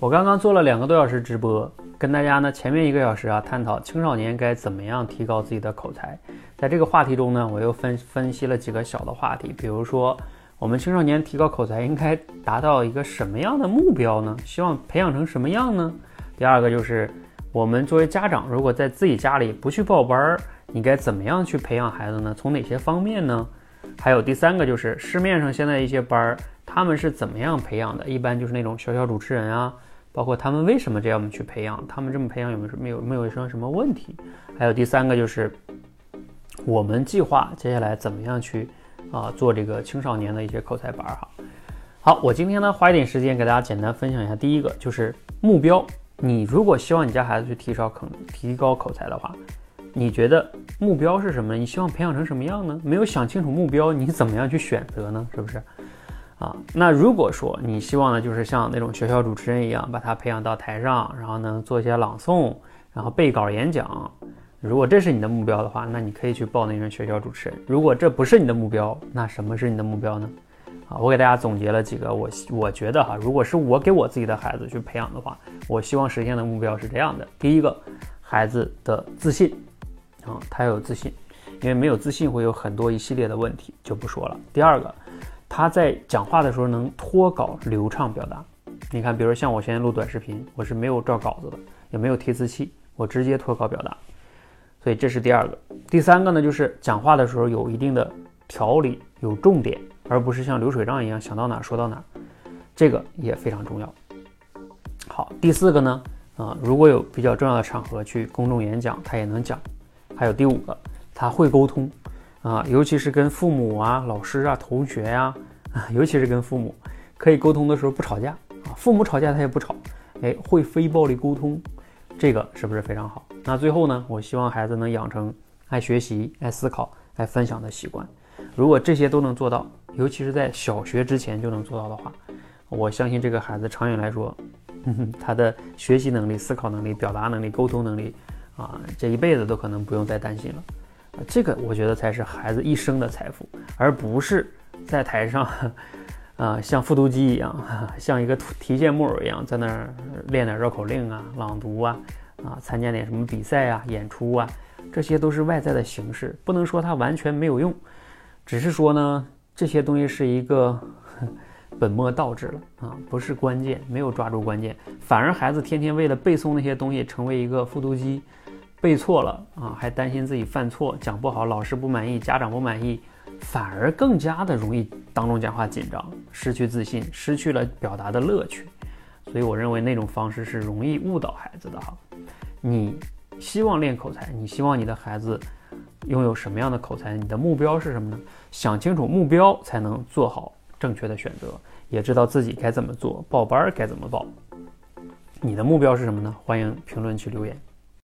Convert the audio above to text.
我刚刚做了两个多小时直播，跟大家呢前面一个小时啊探讨青少年该怎么样提高自己的口才。在这个话题中呢，我又分分析了几个小的话题，比如说我们青少年提高口才应该达到一个什么样的目标呢？希望培养成什么样呢？第二个就是我们作为家长，如果在自己家里不去报班儿，你该怎么样去培养孩子呢？从哪些方面呢？还有第三个就是市面上现在一些班儿，他们是怎么样培养的？一般就是那种小小主持人啊，包括他们为什么这样去培养？他们这么培养有没有没有没有什么什么问题？还有第三个就是我们计划接下来怎么样去啊做这个青少年的一些口才班哈。好，我今天呢花一点时间给大家简单分享一下，第一个就是目标。你如果希望你家孩子去提高口提高口才的话，你觉得目标是什么？你希望培养成什么样呢？没有想清楚目标，你怎么样去选择呢？是不是？啊，那如果说你希望呢，就是像那种学校主持人一样，把他培养到台上，然后呢做一些朗诵，然后背稿演讲，如果这是你的目标的话，那你可以去报那种学校主持人。如果这不是你的目标，那什么是你的目标呢？啊，我给大家总结了几个，我我觉得哈，如果是我给我自己的孩子去培养的话，我希望实现的目标是这样的：第一个，孩子的自信。啊，他要有自信，因为没有自信会有很多一系列的问题，就不说了。第二个，他在讲话的时候能脱稿流畅表达。你看，比如像我现在录短视频，我是没有照稿子的，也没有提词器，我直接脱稿表达。所以这是第二个。第三个呢，就是讲话的时候有一定的条理，有重点，而不是像流水账一样想到哪说到哪，这个也非常重要。好，第四个呢，啊，如果有比较重要的场合去公众演讲，他也能讲。还有第五个，他会沟通，啊，尤其是跟父母啊、老师啊、同学呀，啊，尤其是跟父母，可以沟通的时候不吵架啊，父母吵架他也不吵，哎，会非暴力沟通，这个是不是非常好？那最后呢，我希望孩子能养成爱学习、爱思考、爱分享的习惯。如果这些都能做到，尤其是在小学之前就能做到的话，我相信这个孩子长远来说，他的学习能力、思考能力、表达能力、沟通能力。啊，这一辈子都可能不用再担心了，这个我觉得才是孩子一生的财富，而不是在台上，啊，像复读机一样，像一个提线木偶一样，在那儿练点绕口令啊、朗读啊，啊，参加点什么比赛啊、演出啊，这些都是外在的形式，不能说它完全没有用，只是说呢，这些东西是一个 本末倒置了啊，不是关键，没有抓住关键，反而孩子天天为了背诵那些东西，成为一个复读机。背错了啊，还担心自己犯错，讲不好，老师不满意，家长不满意，反而更加的容易当众讲话紧张，失去自信，失去了表达的乐趣。所以我认为那种方式是容易误导孩子的哈。你希望练口才，你希望你的孩子拥有什么样的口才？你的目标是什么呢？想清楚目标，才能做好正确的选择，也知道自己该怎么做，报班该怎么报。你的目标是什么呢？欢迎评论区留言。